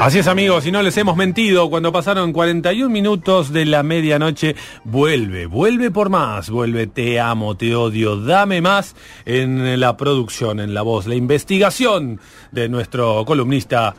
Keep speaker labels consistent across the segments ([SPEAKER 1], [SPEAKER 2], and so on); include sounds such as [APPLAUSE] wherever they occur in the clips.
[SPEAKER 1] Así es amigos, si no les hemos mentido, cuando pasaron 41 minutos de la medianoche, vuelve, vuelve por más, vuelve Te amo, te odio, dame más en la producción, en la voz, la investigación de nuestro columnista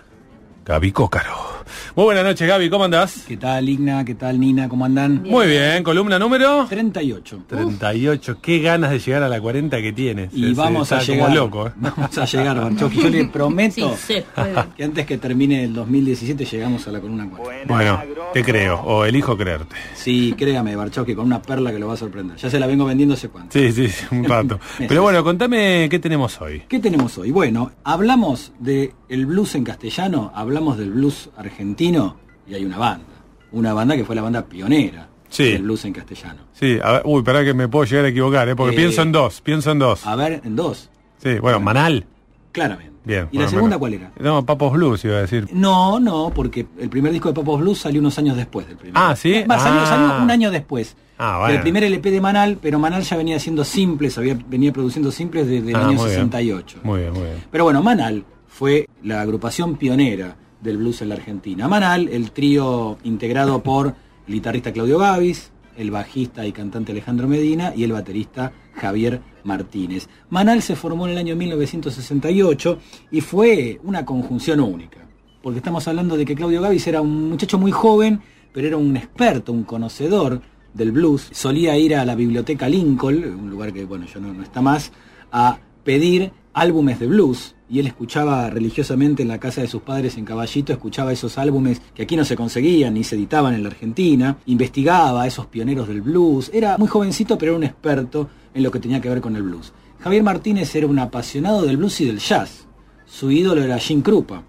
[SPEAKER 1] Gaby Cócaro. Muy buenas noches, Gaby, ¿cómo andás?
[SPEAKER 2] ¿Qué tal, Igna? ¿Qué tal, Nina? ¿Cómo andan?
[SPEAKER 1] Muy bien, columna número
[SPEAKER 2] 38.
[SPEAKER 1] 38. Qué ganas de llegar a la 40 que tienes.
[SPEAKER 2] Y vamos a llegar.
[SPEAKER 1] loco, ¿eh?
[SPEAKER 2] Vamos a llegar, Barchoki. Yo le [LAUGHS] prometo [LAUGHS] que antes que termine el 2017 llegamos a la columna 4.
[SPEAKER 1] Bueno, te creo, o elijo creerte.
[SPEAKER 2] Sí, créame, Barchoki, con una perla que lo va a sorprender. Ya se la vengo vendiendo hace cuánto.
[SPEAKER 1] Sí, sí, un rato. [LAUGHS] Pero bueno, contame qué tenemos hoy.
[SPEAKER 2] ¿Qué tenemos hoy? Bueno, hablamos de el blues en castellano, hablamos del blues argentino y hay una banda. Una banda que fue la banda pionera del blues en castellano.
[SPEAKER 1] Sí, a ver, uy, para que me puedo llegar a equivocar, ¿eh? porque
[SPEAKER 2] Eh,
[SPEAKER 1] pienso en dos, pienso en dos.
[SPEAKER 2] A ver, en dos,
[SPEAKER 1] Sí, bueno, Manal.
[SPEAKER 2] claramente.
[SPEAKER 1] Bien.
[SPEAKER 2] ¿Y
[SPEAKER 1] bueno,
[SPEAKER 2] la segunda cuál era?
[SPEAKER 1] No, Papos Blues iba a decir.
[SPEAKER 2] No, no, porque el primer disco de Papos Blues salió unos años después del primero.
[SPEAKER 1] Ah, ¿sí?
[SPEAKER 2] Va, salió,
[SPEAKER 1] Ah.
[SPEAKER 2] salió un año después.
[SPEAKER 1] Ah, bueno.
[SPEAKER 2] El primer LP de Manal, pero Manal ya venía haciendo simples, había, venía produciendo simples desde el
[SPEAKER 1] Ah,
[SPEAKER 2] año
[SPEAKER 1] muy bien.
[SPEAKER 2] 68.
[SPEAKER 1] Muy bien, muy bien.
[SPEAKER 2] Pero bueno, Manal fue la agrupación pionera del blues en la Argentina. Manal, el trío integrado por el guitarrista Claudio Gavis, el bajista y cantante Alejandro Medina y el baterista Javier Martínez. Manal se formó en el año 1968 y fue una conjunción única. Porque estamos hablando de que Claudio Gavis era un muchacho muy joven, pero era un experto, un conocedor del blues. Solía ir a la biblioteca Lincoln, un lugar que bueno, ya no, no está más, a pedir álbumes de blues. Y él escuchaba religiosamente en la casa de sus padres en Caballito, escuchaba esos álbumes que aquí no se conseguían ni se editaban en la Argentina, investigaba a esos pioneros del blues. Era muy jovencito, pero era un experto en lo que tenía que ver con el blues. Javier Martínez era un apasionado del blues y del jazz. Su ídolo era Jim Krupa.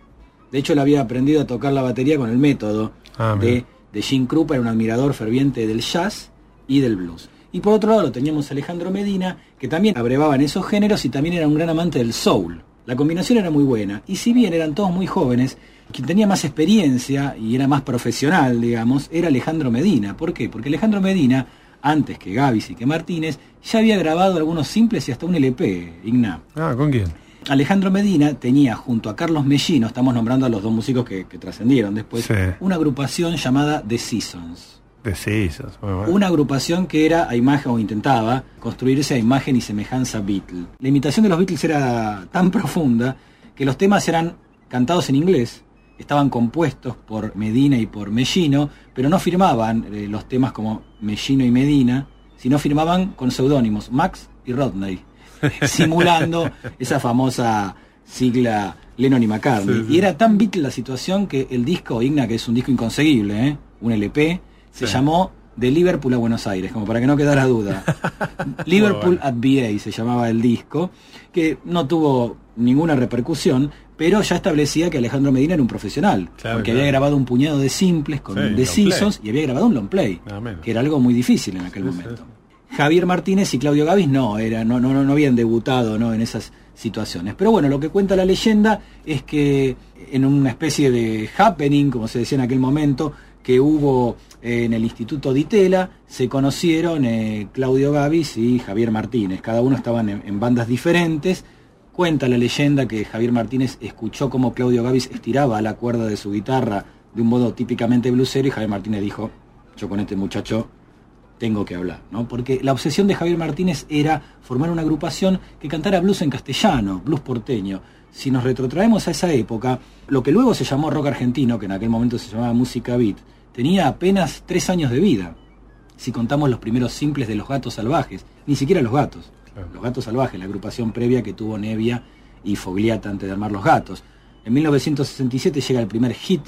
[SPEAKER 2] De hecho, él había aprendido a tocar la batería con el método
[SPEAKER 1] Ah,
[SPEAKER 2] de, de Jim Krupa, era un admirador ferviente del jazz y del blues. Y por otro lado lo teníamos a Alejandro Medina, que también abrevaba en esos géneros y también era un gran amante del soul. La combinación era muy buena, y si bien eran todos muy jóvenes, quien tenía más experiencia y era más profesional, digamos, era Alejandro Medina. ¿Por qué? Porque Alejandro Medina, antes que Gavis y que Martínez, ya había grabado algunos simples y hasta un LP, Igna.
[SPEAKER 1] Ah, ¿con quién?
[SPEAKER 2] Alejandro Medina tenía junto a Carlos Mellino, estamos nombrando a los dos músicos que, que trascendieron después,
[SPEAKER 1] Sí.
[SPEAKER 2] una agrupación llamada The Seasons.
[SPEAKER 1] Bueno.
[SPEAKER 2] Una agrupación que era a imagen o intentaba construirse a imagen y semejanza Beatle. La imitación de los Beatles era tan profunda que los temas eran cantados en inglés, estaban compuestos por Medina y por Mellino, pero no firmaban eh, los temas como Mellino y Medina, sino firmaban con seudónimos Max y Rodney, [LAUGHS] simulando esa famosa sigla Lennon y McCartney.
[SPEAKER 1] Sí, sí.
[SPEAKER 2] Y era tan Beatle la situación que el disco Igna, que es un disco inconseguible, ¿eh? un LP, se
[SPEAKER 1] Sí.
[SPEAKER 2] llamó De Liverpool a Buenos Aires, como para que no quedara duda. [LAUGHS] Liverpool
[SPEAKER 1] bueno.
[SPEAKER 2] at VA se llamaba el disco, que no tuvo ninguna repercusión, pero ya establecía que Alejandro Medina era un profesional,
[SPEAKER 1] Claro,
[SPEAKER 2] porque
[SPEAKER 1] claro.
[SPEAKER 2] había grabado un puñado de simples con
[SPEAKER 1] Sí.
[SPEAKER 2] Seasons y había grabado un long play,
[SPEAKER 1] Ah,
[SPEAKER 2] que era algo muy difícil en aquel
[SPEAKER 1] Sí,
[SPEAKER 2] momento. Javier Martínez y Claudio Gavis no, era, no, no, no, no habían debutado ¿no? en esas situaciones. Pero bueno, lo que cuenta la leyenda es que en una especie de happening, como se decía en aquel momento, que hubo eh, en el Instituto Ditela, se conocieron eh, Claudio Gavis y Javier Martínez. Cada uno estaban en, bandas diferentes. Cuenta la leyenda que Javier Martínez escuchó cómo Claudio Gavis estiraba la cuerda de su guitarra de un modo típicamente blusero y Javier Martínez dijo, yo con este muchacho tengo que hablar, ¿no? Porque la obsesión de Javier Martínez era formar una agrupación que cantara blues en castellano, blues porteño. Si nos retrotraemos a esa época, lo que luego se llamó rock argentino, que en aquel momento se llamaba música beat, tenía apenas tres años de vida. Si contamos los primeros simples de Los Gatos Salvajes, ni siquiera Los Gatos.
[SPEAKER 1] Claro.
[SPEAKER 2] Los Gatos Salvajes, la agrupación previa que tuvo Nevia y Fogliata antes de armar Los Gatos. En 1967 llega el primer hit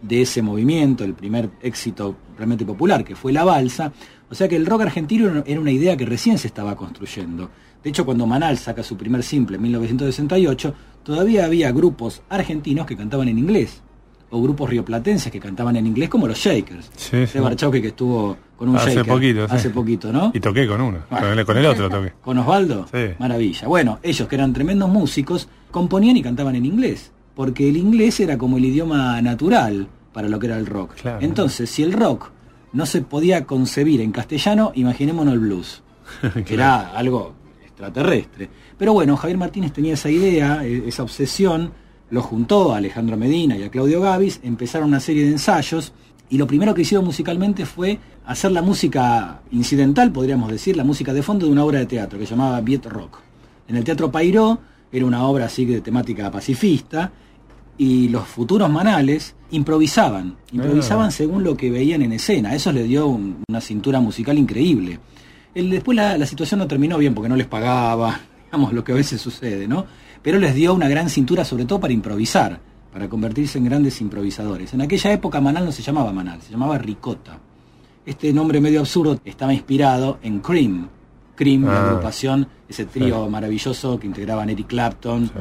[SPEAKER 2] de ese movimiento, el primer éxito realmente popular, que fue la balsa. O sea que el rock argentino era una idea que recién se estaba construyendo. De hecho, cuando Manal saca su primer simple en 1968, todavía había grupos argentinos que cantaban en inglés. O grupos rioplatenses que cantaban en inglés como los Shakers.
[SPEAKER 1] Sí, sí.
[SPEAKER 2] De Barchauque que estuvo con un
[SPEAKER 1] Hace
[SPEAKER 2] Shaker
[SPEAKER 1] poquito, sí.
[SPEAKER 2] hace poquito, ¿no?
[SPEAKER 1] Y toqué con uno,
[SPEAKER 2] Bueno.
[SPEAKER 1] con, el, con el otro toqué. [LAUGHS]
[SPEAKER 2] ¿Con Osvaldo?
[SPEAKER 1] Sí.
[SPEAKER 2] Maravilla. Bueno, ellos que eran tremendos músicos, componían y cantaban en inglés, porque el inglés era como el idioma natural para lo que era el rock.
[SPEAKER 1] Claro.
[SPEAKER 2] Entonces, si el rock no se podía concebir en castellano, imaginémonos el blues. [LAUGHS] que Era algo extraterrestre. Pero bueno, Javier Martínez tenía esa idea, e- esa obsesión, lo juntó a Alejandro Medina y a Claudio Gavis, empezaron una serie de ensayos y lo primero que hicieron musicalmente fue hacer la música incidental, podríamos decir, la música de fondo de una obra de teatro que se llamaba Viet Rock. En el Teatro Pairó era una obra así de temática pacifista y los futuros manales improvisaban, improvisaban
[SPEAKER 1] Ah.
[SPEAKER 2] según lo que veían en escena. Eso les dio un- una cintura musical increíble. El- después la, la situación no terminó bien porque no les pagaba, digamos lo que a veces sucede, ¿no? Pero les dio una gran cintura sobre todo para improvisar, para convertirse en grandes improvisadores. En aquella época Manal no se llamaba Manal, se llamaba Ricota. Este nombre medio absurdo estaba inspirado en Cream. Cream, la
[SPEAKER 1] Ah.
[SPEAKER 2] agrupación, ese trío maravilloso que integraban Eric Clapton,
[SPEAKER 1] Sí.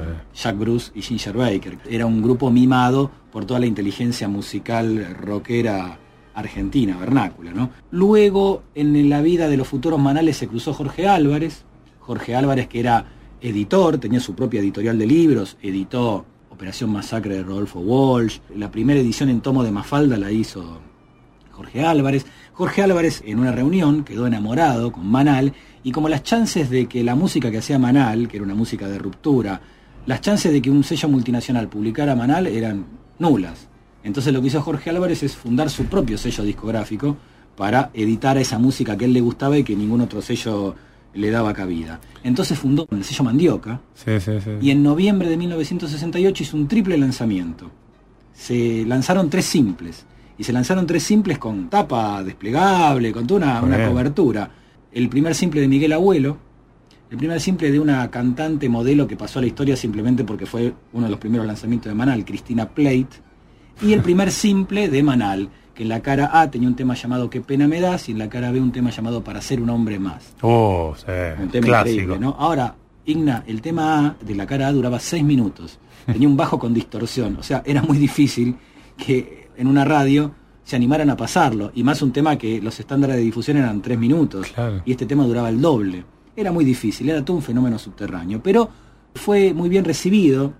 [SPEAKER 2] Jack Bruce y Ginger Baker. Era un grupo mimado por toda la inteligencia musical rockera argentina, vernácula, ¿no? Luego, en la vida de los futuros manales se cruzó Jorge Álvarez. Jorge Álvarez, que era editor, tenía su propia editorial de libros, editó Operación Masacre de Rodolfo Walsh. La primera edición en tomo de Mafalda la hizo Jorge Álvarez. Jorge Álvarez en una reunión quedó enamorado con Manal y como las chances de que la música que hacía Manal, que era una música de ruptura, las chances de que un sello multinacional publicara Manal eran nulas. Entonces lo que hizo Jorge Álvarez es fundar su propio sello discográfico para editar esa música que él le gustaba y que ningún otro sello le daba cabida. Entonces fundó el sello Mandioca,
[SPEAKER 1] Sí, sí, sí.
[SPEAKER 2] y en noviembre de 1968 hizo un triple lanzamiento. Se lanzaron tres simples. Y se lanzaron tres simples con tapa desplegable, con toda una, una cobertura. El primer simple de Miguel Abuelo, el primer simple de una cantante modelo que pasó a la historia simplemente porque fue uno de los primeros lanzamientos de Manal, Cristina Plate, y el primer simple de Manal, que en la cara A tenía un tema llamado Qué pena me das y en la cara B un tema llamado Para ser un hombre más.
[SPEAKER 1] Oh, sí.
[SPEAKER 2] Un tema
[SPEAKER 1] Clásico.
[SPEAKER 2] increíble, ¿no? Ahora, Igna, el tema A de la cara A duraba seis minutos. Tenía un bajo con distorsión. O sea, era muy difícil que en una radio se animaran a pasarlo. Y más un tema que los estándares de difusión eran tres minutos.
[SPEAKER 1] Claro.
[SPEAKER 2] Y este tema duraba el doble. Era muy difícil, era todo un fenómeno subterráneo. Pero fue muy bien recibido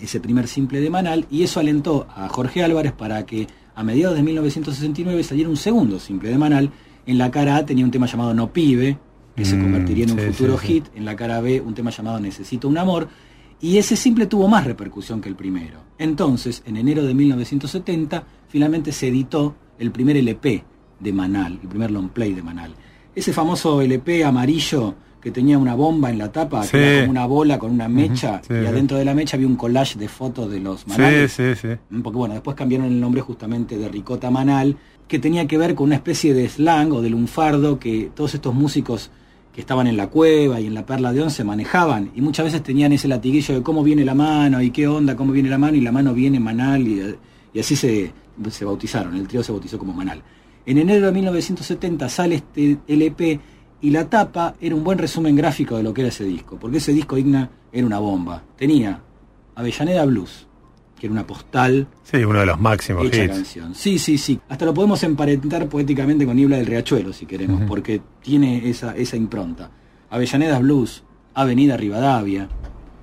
[SPEAKER 2] ese primer simple de Manal y eso alentó a Jorge Álvarez para que a mediados de 1969 saliera un segundo simple de Manal. En la cara A tenía un tema llamado No Pibe, que se
[SPEAKER 1] Mm,
[SPEAKER 2] convertiría en un futuro
[SPEAKER 1] sí, sí.
[SPEAKER 2] hit. En la cara B un tema llamado Necesito un amor. Y ese simple tuvo más repercusión que el primero. Entonces, en enero de 1970, finalmente se editó el primer LP de Manal, el primer long play de Manal. Ese famoso LP amarillo que tenía una bomba en la tapa,
[SPEAKER 1] Sí.
[SPEAKER 2] que era como una bola con una mecha,
[SPEAKER 1] sí,
[SPEAKER 2] y
[SPEAKER 1] sí.
[SPEAKER 2] adentro de la mecha había un collage de fotos de los
[SPEAKER 1] Sí,
[SPEAKER 2] Manales.
[SPEAKER 1] sí, sí.
[SPEAKER 2] Porque bueno, después cambiaron el nombre justamente de Ricota Manal, que tenía que ver con una especie de slang o de lunfardo que todos estos músicos que estaban en la cueva y en la perla de once manejaban y muchas veces tenían ese latiguillo de cómo viene la mano y qué onda, cómo viene la mano y la mano viene Manal y, y así se, se bautizaron, el trío se bautizó como Manal. En enero de 1970 sale este LP y la tapa era un buen resumen gráfico de lo que era ese disco, porque ese disco Igna era una bomba. Tenía Avellaneda Blues, que era una postal
[SPEAKER 1] Sí, uno de los máximos
[SPEAKER 2] hecha
[SPEAKER 1] hits.
[SPEAKER 2] canción. Sí, sí, sí. Hasta lo podemos emparentar poéticamente con Niebla del Riachuelo, si queremos, porque tiene esa, esa impronta. Avellaneda Blues, Avenida Rivadavia,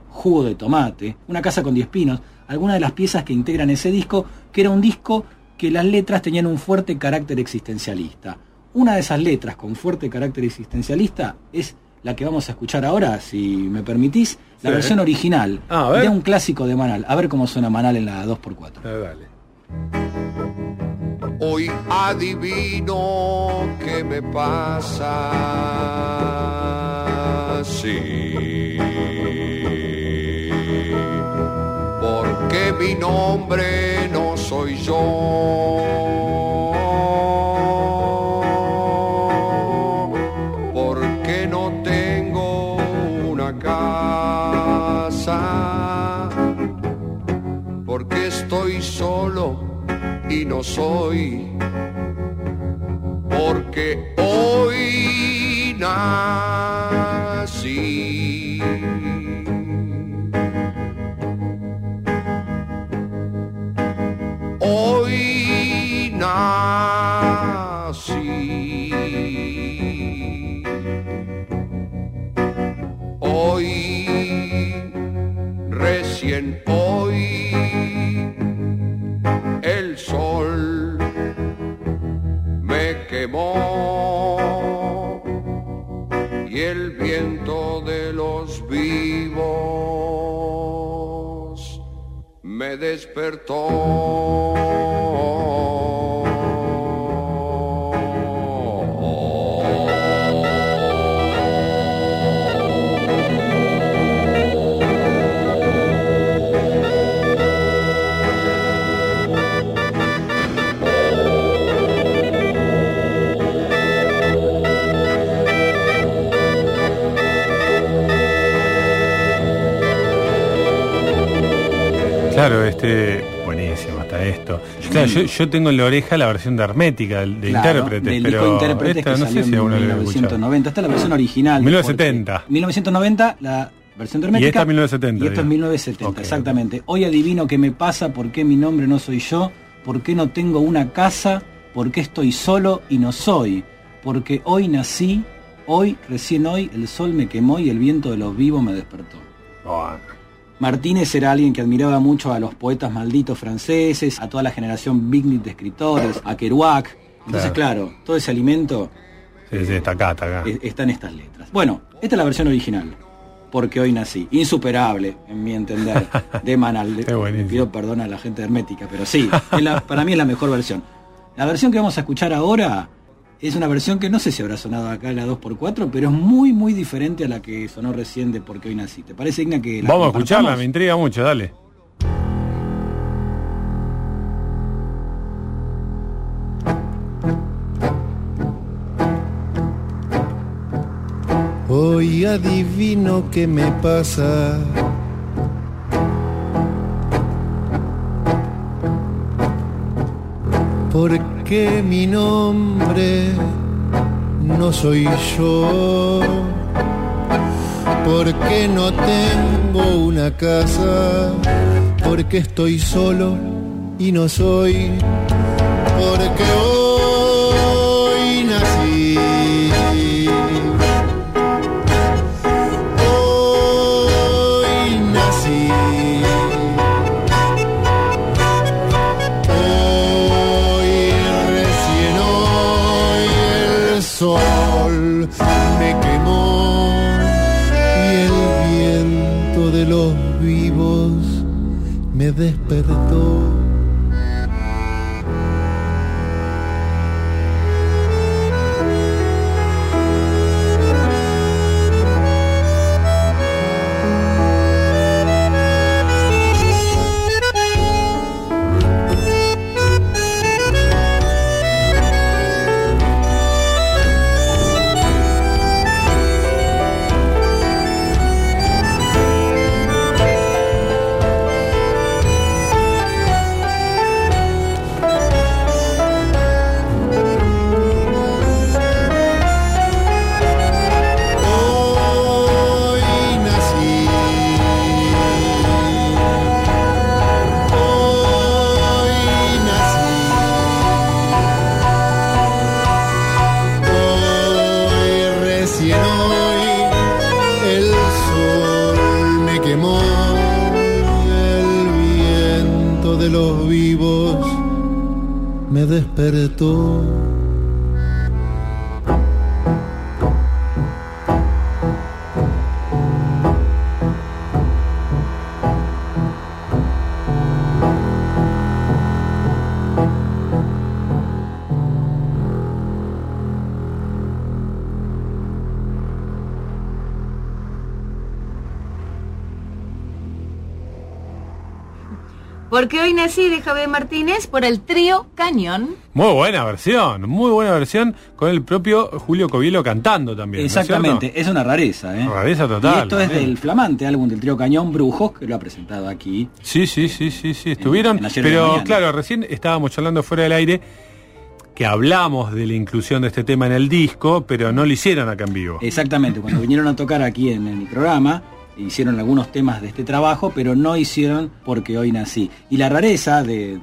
[SPEAKER 2] Jugo de Tomate, Una casa con diez pinos, algunas de las piezas que integran ese disco, que era un disco que las letras tenían un fuerte carácter existencialista. Una de esas letras con fuerte carácter existencialista es la que vamos a escuchar ahora, si me permitís, la
[SPEAKER 1] Sí.
[SPEAKER 2] versión original
[SPEAKER 1] Ah, a ver.
[SPEAKER 2] de un clásico de Manal. A ver cómo suena Manal en la 2x4.
[SPEAKER 1] Ah, dale.
[SPEAKER 3] Hoy adivino qué me pasa. Sí. Porque mi nombre no soy yo. Soy porque hoy. Me despertó.
[SPEAKER 1] Claro, este. Buenísimo, hasta esto. Claro, yo, yo tengo en la oreja la versión de Hermética, del de
[SPEAKER 2] Claro,
[SPEAKER 1] intérprete,
[SPEAKER 2] del
[SPEAKER 1] pero
[SPEAKER 2] Intérpretes
[SPEAKER 1] esta
[SPEAKER 2] que
[SPEAKER 1] no
[SPEAKER 2] salió
[SPEAKER 1] sé si
[SPEAKER 2] en
[SPEAKER 1] alguno lo ha escuchado.
[SPEAKER 2] 1990. Esta es la versión original.
[SPEAKER 1] 1970.
[SPEAKER 2] porque 1990, la versión de Hermética.
[SPEAKER 1] Y esta es 1970,
[SPEAKER 2] Y esto es
[SPEAKER 1] digo.
[SPEAKER 2] 1970,
[SPEAKER 1] Ok,
[SPEAKER 2] exactamente. Hoy adivino qué me pasa, por qué mi nombre no soy yo, por qué no tengo una casa, por qué estoy solo y no soy. Porque hoy nací, hoy, recién hoy, el sol me quemó y el viento de los vivos me despertó.
[SPEAKER 1] Bueno.
[SPEAKER 2] Martínez era alguien que admiraba mucho a los poetas malditos franceses, a toda la generación Beatnik de escritores, a Kerouac. Entonces, claro, todo ese alimento
[SPEAKER 1] Sí, sí, está acá, está acá.
[SPEAKER 2] eh, está en estas letras. Bueno, esta es la versión original, porque hoy nací. Insuperable, en mi entender, [LAUGHS] de Manal.
[SPEAKER 1] Buenísimo.
[SPEAKER 2] Pido perdón a la gente hermética, pero sí, la- para mí es la mejor versión. La versión que vamos a escuchar ahora es una versión que no sé si habrá sonado acá en la 2x4, pero es muy, muy diferente a la que sonó recién de Porque hoy nací. ¿Te parece, Igna, que la
[SPEAKER 1] Vamos a escucharla, me intriga mucho, dale.
[SPEAKER 4] Hoy adivino qué me pasa. Porque mi nombre no soy yo. Porque no tengo una casa. Porque estoy solo y no soy. Porque hoy
[SPEAKER 5] Porque hoy nací de Javier Martínez por el trío Cañón.
[SPEAKER 1] Muy buena versión, muy buena versión con el propio Julio Covielo cantando también. ¿no es
[SPEAKER 2] Exactamente, es una rareza, ¿eh?
[SPEAKER 1] Rareza total,
[SPEAKER 2] Y esto es del flamante álbum del trío Cañón Brujos, que lo ha presentado aquí.
[SPEAKER 1] Sí, sí, sí, sí, sí, estuvieron.
[SPEAKER 2] en
[SPEAKER 1] pero claro, recién estábamos charlando fuera del aire que hablamos de la inclusión de este tema en el disco, pero no lo hicieron acá en vivo.
[SPEAKER 2] Exactamente, cuando vinieron a tocar aquí en, en el programa, hicieron algunos temas de este trabajo, pero no hicieron porque hoy nací. Y la rareza de,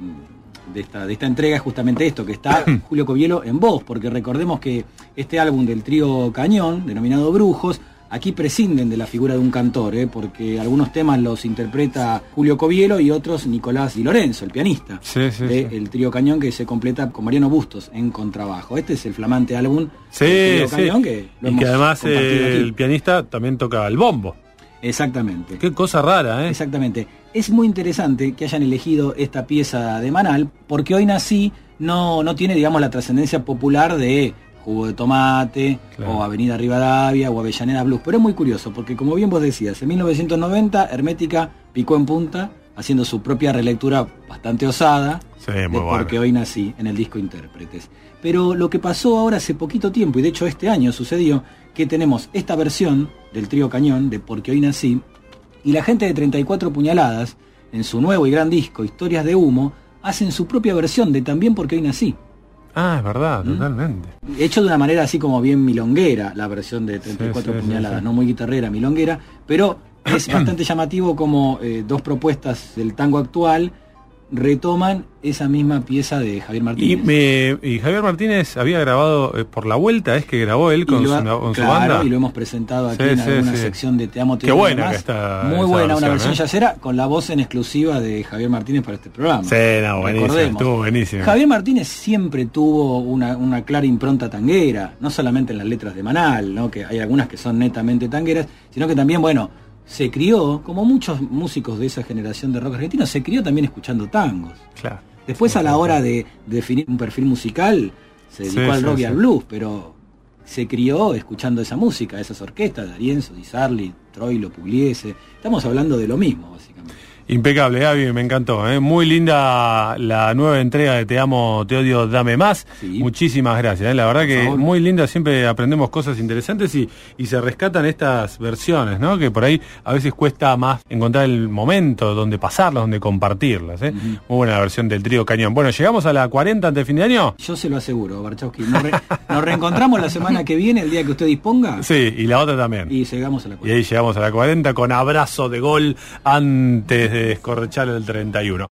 [SPEAKER 2] de esta, de esta entrega es justamente esto, que está [CLEARS THROAT] Julio Covielo en voz, porque recordemos que este álbum del trío Cañón, denominado Brujos, aquí prescinden de la figura de un cantor, ¿eh? porque algunos temas los interpreta Julio Covielo y otros Nicolás Di Lorenzo, el pianista
[SPEAKER 1] Sí, sí,
[SPEAKER 2] de
[SPEAKER 1] sí.
[SPEAKER 2] El Trío Cañón, que se completa con Mariano Bustos en contrabajo. Este es el flamante álbum
[SPEAKER 1] Sí,
[SPEAKER 2] del Trío
[SPEAKER 1] sí.
[SPEAKER 2] Cañón, que lo
[SPEAKER 1] y
[SPEAKER 2] hemos
[SPEAKER 1] que además eh, el pianista también toca el bombo.
[SPEAKER 2] Exactamente.
[SPEAKER 1] Qué cosa rara, ¿eh?
[SPEAKER 2] Exactamente. Es muy interesante que hayan elegido esta pieza de Manal, porque hoy nací no, no tiene, digamos, la trascendencia popular de Jugo de Tomate,
[SPEAKER 1] Claro.
[SPEAKER 2] o Avenida Rivadavia, o Avellaneda Blues. Pero es muy curioso, porque como bien vos decías, en 1990 Hermética picó en punta, haciendo su propia relectura bastante osada,
[SPEAKER 1] Sí,
[SPEAKER 2] de
[SPEAKER 1] muy bueno.
[SPEAKER 2] Porque hoy nací en el disco Intérpretes. Pero lo que pasó ahora hace poquito tiempo, y de hecho este año sucedió, que tenemos esta versión del trío Cañón de Porque hoy nací, y la gente de 34 puñaladas, en su nuevo y gran disco Historias de Humo, hacen su propia versión de También Porque hoy nací.
[SPEAKER 1] Ah, es verdad,
[SPEAKER 2] ¿Mm?
[SPEAKER 1] totalmente.
[SPEAKER 2] Hecho de una manera así como bien milonguera, la versión de 34
[SPEAKER 1] Sí, sí,
[SPEAKER 2] puñaladas,
[SPEAKER 1] sí.
[SPEAKER 2] no muy guitarrera, milonguera, pero es [CLEARS THROAT] bastante llamativo como eh, dos propuestas del tango actual retoman esa misma pieza de Javier
[SPEAKER 1] Y,
[SPEAKER 2] Martínez.
[SPEAKER 1] me- y Javier Martínez había grabado eh, por la vuelta, es que grabó él con,
[SPEAKER 2] Y lo
[SPEAKER 1] su, con su banda.
[SPEAKER 2] y lo hemos presentado aquí
[SPEAKER 1] Sí,
[SPEAKER 2] en
[SPEAKER 1] sí,
[SPEAKER 2] alguna
[SPEAKER 1] sí.
[SPEAKER 2] sección de Te Amo, Te
[SPEAKER 1] Qué buena que está
[SPEAKER 2] Muy buena, una
[SPEAKER 1] versión, ¿eh?
[SPEAKER 2] yacera con la voz en exclusiva de Javier Martínez para este programa.
[SPEAKER 1] Sí, no, buenísimo, estuvo buenísimo.
[SPEAKER 2] Javier Martínez siempre tuvo una, una clara impronta tanguera, no solamente en las letras de Manal, ¿no? que hay algunas que son netamente tangueras, sino que también, bueno, se crió, como muchos músicos de esa generación de rock argentino, se crió también escuchando tangos.
[SPEAKER 1] Claro.
[SPEAKER 2] Después a la hora de definir un perfil musical, se dedicó
[SPEAKER 1] Sí,
[SPEAKER 2] al
[SPEAKER 1] sí,
[SPEAKER 2] rock y al blues, pero se crió escuchando esa música, esas orquestas de Arienzo, Di Sarli, Troilo, Pugliese. Estamos hablando de lo mismo, básicamente.
[SPEAKER 1] Impecable, Gaby, me encantó. ¿eh? Muy linda la nueva entrega de Te Amo, Te Odio, Dame Más.
[SPEAKER 2] Sí.
[SPEAKER 1] Muchísimas gracias. ¿eh? La verdad que muy linda, siempre aprendemos cosas interesantes y, y se rescatan estas versiones, ¿no? Que por ahí a veces cuesta más encontrar el momento donde pasarlas, donde compartirlas. ¿eh? Muy buena la versión del trío Cañón. Bueno, llegamos a la 40 antes de fin de año.
[SPEAKER 2] Yo se lo aseguro, Barchowski. Nos, re- nos reencontramos la semana que viene, el día que usted disponga,
[SPEAKER 1] Sí, y la otra también.
[SPEAKER 2] y llegamos a la
[SPEAKER 1] Y
[SPEAKER 2] cuenta.
[SPEAKER 1] ahí llegamos a la 40 con abrazo de gol antes de descorrechar el 31.